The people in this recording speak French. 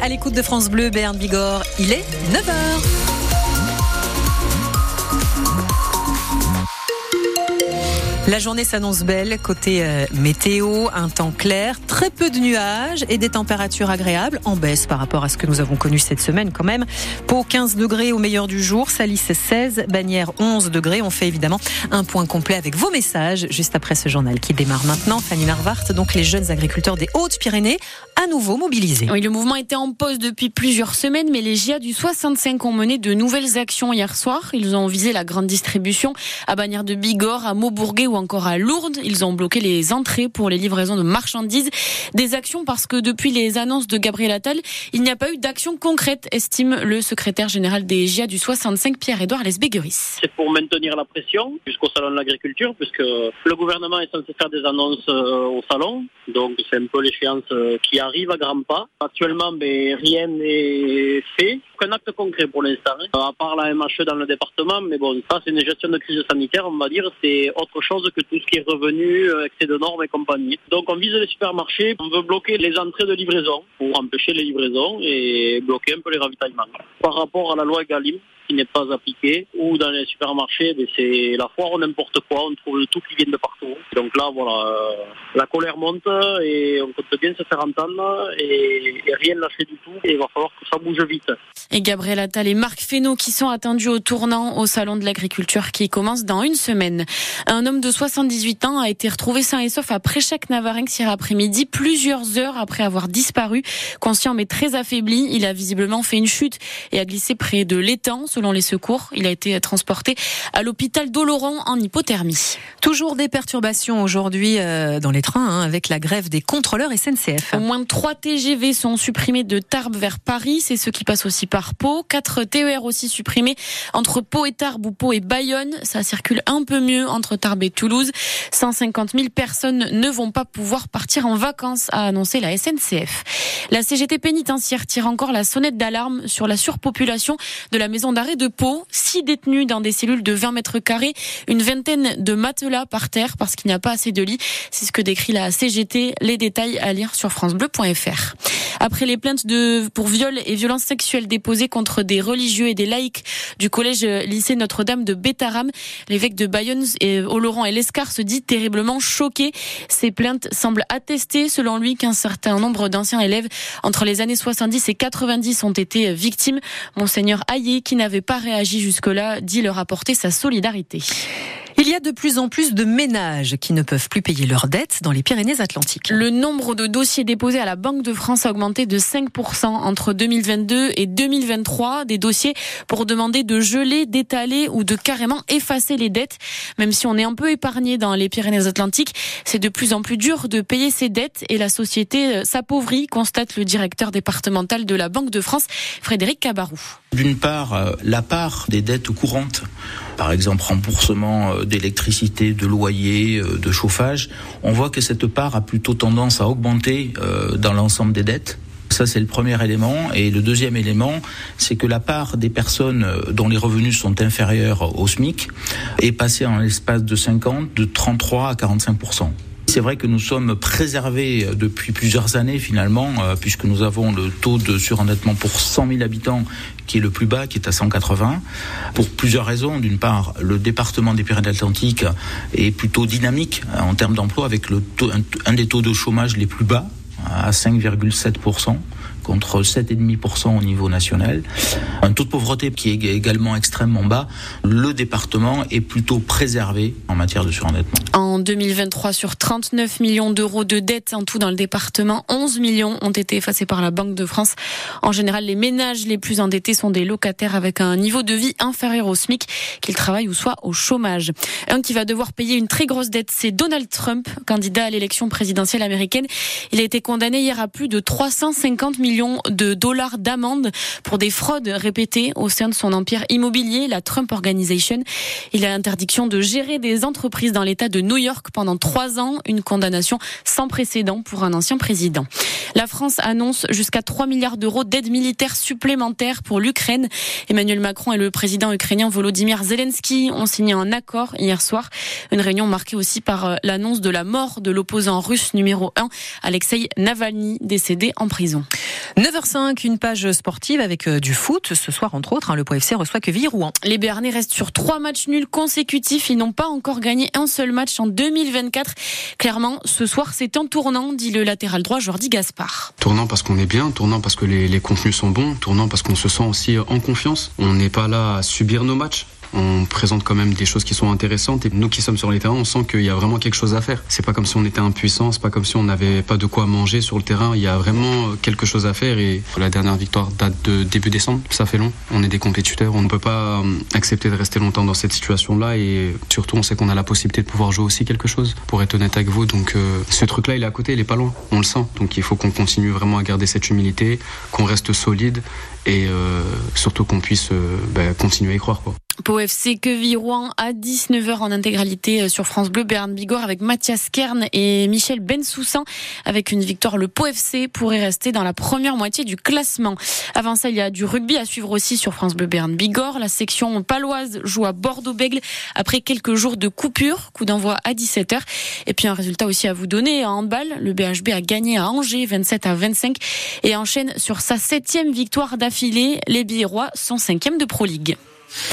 à l'écoute de France Bleu, Berne Bigorre. Il est 9h. La journée s'annonce belle côté euh, météo, un temps clair, très peu de nuages et des températures agréables en baisse par rapport à ce que nous avons connu cette semaine quand même. Pau 15 degrés au meilleur du jour, Salis 16, Bagnères 11 degrés. On fait évidemment un point complet avec vos messages juste après ce journal qui démarre maintenant. Fanny Narvart, donc les jeunes agriculteurs des Hautes-Pyrénées, à nouveau mobilisés. Oui, le mouvement était en pause depuis plusieurs semaines, mais les GIA du 65 ont mené de nouvelles actions hier soir. Ils ont visé la grande distribution à Bagnères de Bigorre, à Maubourguet ou encore à Lourdes. Ils ont bloqué les entrées pour les livraisons de marchandises. Des actions parce que depuis les annonces de Gabriel Attal, il n'y a pas eu d'action concrète, estime le secrétaire général des GIA du 65, Pierre-Édouard Lesbégueris. C'est pour maintenir la pression jusqu'au salon de l'agriculture, puisque le gouvernement est censé faire des annonces euh, au salon. Donc c'est un peu l'échéance euh, qui arrive à grands pas. Actuellement, mais rien n'est fait. Aucun acte concret pour l'instant, hein. à part la MHE dans le département. Mais bon, ça c'est une gestion de crise sanitaire, on va dire. C'est autre chose que tout ce qui est revenu, euh, excès de normes et compagnie. Donc on vise les supermarchés, on veut bloquer les entrées de livraison pour empêcher les livraisons et bloquer un peu les ravitaillements. Par rapport à la loi Egalim, n'est pas appliqué, ou dans les supermarchés, ben, c'est la foire n'importe quoi, on trouve tout qui vient de partout. Donc là, voilà, euh, la colère monte et on compte bien se faire entendre et, rien lâcher du tout. Et il va falloir que ça bouge vite. Et Gabriel Attal et Marc Fesneau qui sont attendus au tournant au Salon de l'Agriculture qui commence dans une semaine. Un homme de 78 ans a été retrouvé sain et sauf à Préchac-Navarinx hier après-midi, plusieurs heures après avoir disparu. Conscient mais très affaibli, il a visiblement fait une chute et a glissé près de l'étang selon les secours. Il a été transporté à l'hôpital d'Oloron en hypothermie. Toujours des perturbations aujourd'hui euh, dans les trains hein, avec la grève des contrôleurs SNCF. Au moins trois TGV sont supprimés de Tarbes vers Paris. C'est ce qui passe aussi par Pau. Quatre TER aussi supprimés entre Pau et Tarbes ou Pau et Bayonne. Ça circule un peu mieux entre Tarbes et Toulouse. 150 000 personnes ne vont pas pouvoir partir en vacances, a annoncé la SNCF. La CGT pénitentiaire tire encore la sonnette d'alarme sur la surpopulation de la maison d'arrêt de Pau, six détenus dans des cellules de 20 mètres carrés, une vingtaine de matelas par terre parce qu'il n'y a pas assez de lits. C'est ce que décrit la CGT. Les détails à lire sur francebleu.fr. Après les plaintes de, pour viol et violences sexuelles déposées contre des religieux et des laïcs du collège lycée Notre-Dame de Bétaram, l'évêque de Bayonne, et Oloron et Lescar se dit terriblement choqué. Ces plaintes semblent attester, selon lui, qu'un certain nombre d'anciens élèves entre les années 70 et 90 ont été victimes. Monseigneur Hayé, qui n'avait pas réagi jusque-là, dit leur apporter sa solidarité. Il y a de plus en plus de ménages qui ne peuvent plus payer leurs dettes dans les Pyrénées-Atlantiques. Le nombre de dossiers déposés à la Banque de France a augmenté de 5% entre 2022 et 2023. Des dossiers pour demander de geler, d'étaler ou de carrément effacer les dettes. Même si on est un peu épargné dans les Pyrénées-Atlantiques, c'est de plus en plus dur de payer ses dettes et la société euh, s'appauvrit, constate le directeur départemental de la Banque de France, Frédéric Cabarou. D'une part, euh, la part des dettes courantes par exemple remboursement euh, d'électricité, de loyer, euh, de chauffage, on voit que cette part a plutôt tendance à augmenter euh, dans l'ensemble des dettes. Ça, c'est le premier élément. Et le deuxième élément, c'est que la part des personnes dont les revenus sont inférieurs au SMIC est passée en l'espace de 50, de 33 à 45 c'est vrai que nous sommes préservés depuis plusieurs années finalement, euh, puisque nous avons le taux de surendettement pour 100 000 habitants qui est le plus bas, qui est à 180, pour plusieurs raisons. D'une part, le département des Pyrénées-Atlantiques est plutôt dynamique euh, en termes d'emploi, avec un des taux de chômage les plus bas, à 5,7% contre 7,5% au niveau national. Un taux de pauvreté qui est également extrêmement bas. Le département est plutôt préservé en matière de surendettement. En 2023, sur 39 millions d'euros de dettes en tout dans le département, 11 millions ont été effacés par la Banque de France. En général, les ménages les plus endettés sont des locataires avec un niveau de vie inférieur au SMIC, qu'ils travaillent ou soient au chômage. Un qui va devoir payer une très grosse dette, c'est Donald Trump, candidat à l'élection présidentielle américaine. Il a été condamné hier à plus de 350 millions de dollars d'amende pour des fraudes répétées au sein de son empire immobilier, la Trump Organization. Il a l'interdiction de gérer des entreprises dans l'État de New York York pendant trois ans, une condamnation sans précédent pour un ancien président. La France annonce jusqu'à 3 milliards d'euros d'aide militaire supplémentaire pour l'Ukraine. Emmanuel Macron et le président ukrainien Volodymyr Zelensky ont signé un accord hier soir. Une réunion marquée aussi par euh, l'annonce de la mort de l'opposant russe numéro 1, Alexei Navalny, décédé en prison. 9h05, une page sportive avec euh, du foot. Ce soir, entre autres, hein, le PFC reçoit Quevilly-Rouen. Les Béarnais restent sur trois matchs nuls consécutifs. Ils n'ont pas encore gagné un seul match en 2024. Clairement, ce soir, c'est en tournant, dit le latéral droit Jordi Gaspard. Tournant parce qu'on est bien, tournant parce que les, les contenus sont bons, tournant parce qu'on se sent aussi en confiance. On n'est pas là à subir nos matchs on présente quand même des choses qui sont intéressantes et nous qui sommes sur les terrains, on sent qu'il y a vraiment quelque chose à faire. C'est pas comme si on était impuissant, c'est pas comme si on n'avait pas de quoi manger sur le terrain. Il y a vraiment quelque chose à faire et la dernière victoire date de début décembre. Ça fait long. On est des compétiteurs, on ne peut pas euh, accepter de rester longtemps dans cette situation-là et surtout on sait qu'on a la possibilité de pouvoir jouer aussi quelque chose. Pour être honnête avec vous, donc euh, ce truc-là il est à côté, il est pas loin. On le sent. Donc il faut qu'on continue vraiment à garder cette humilité, qu'on reste solide et euh, surtout qu'on puisse bah, continuer à y croire. Quoi. Pau FC Queville-Rouen à 19h en intégralité euh, sur France Bleu Berne Bigorre avec Mathias Kern et Michel Bensoussan avec une victoire le Pau FC pourrait rester dans la première moitié du classement. Avant ça, il y a du rugby à suivre aussi sur France Bleu Berne Bigorre. La section paloise joue à Bordeaux-Bègle après quelques jours de coupure, coup d'envoi à 17h et puis un résultat aussi à vous donner en handball. Le BHB a gagné à Angers 27 à 25 et enchaîne sur sa septième victoire d'affilée. Les Biérois sont cinquièmes de Pro League.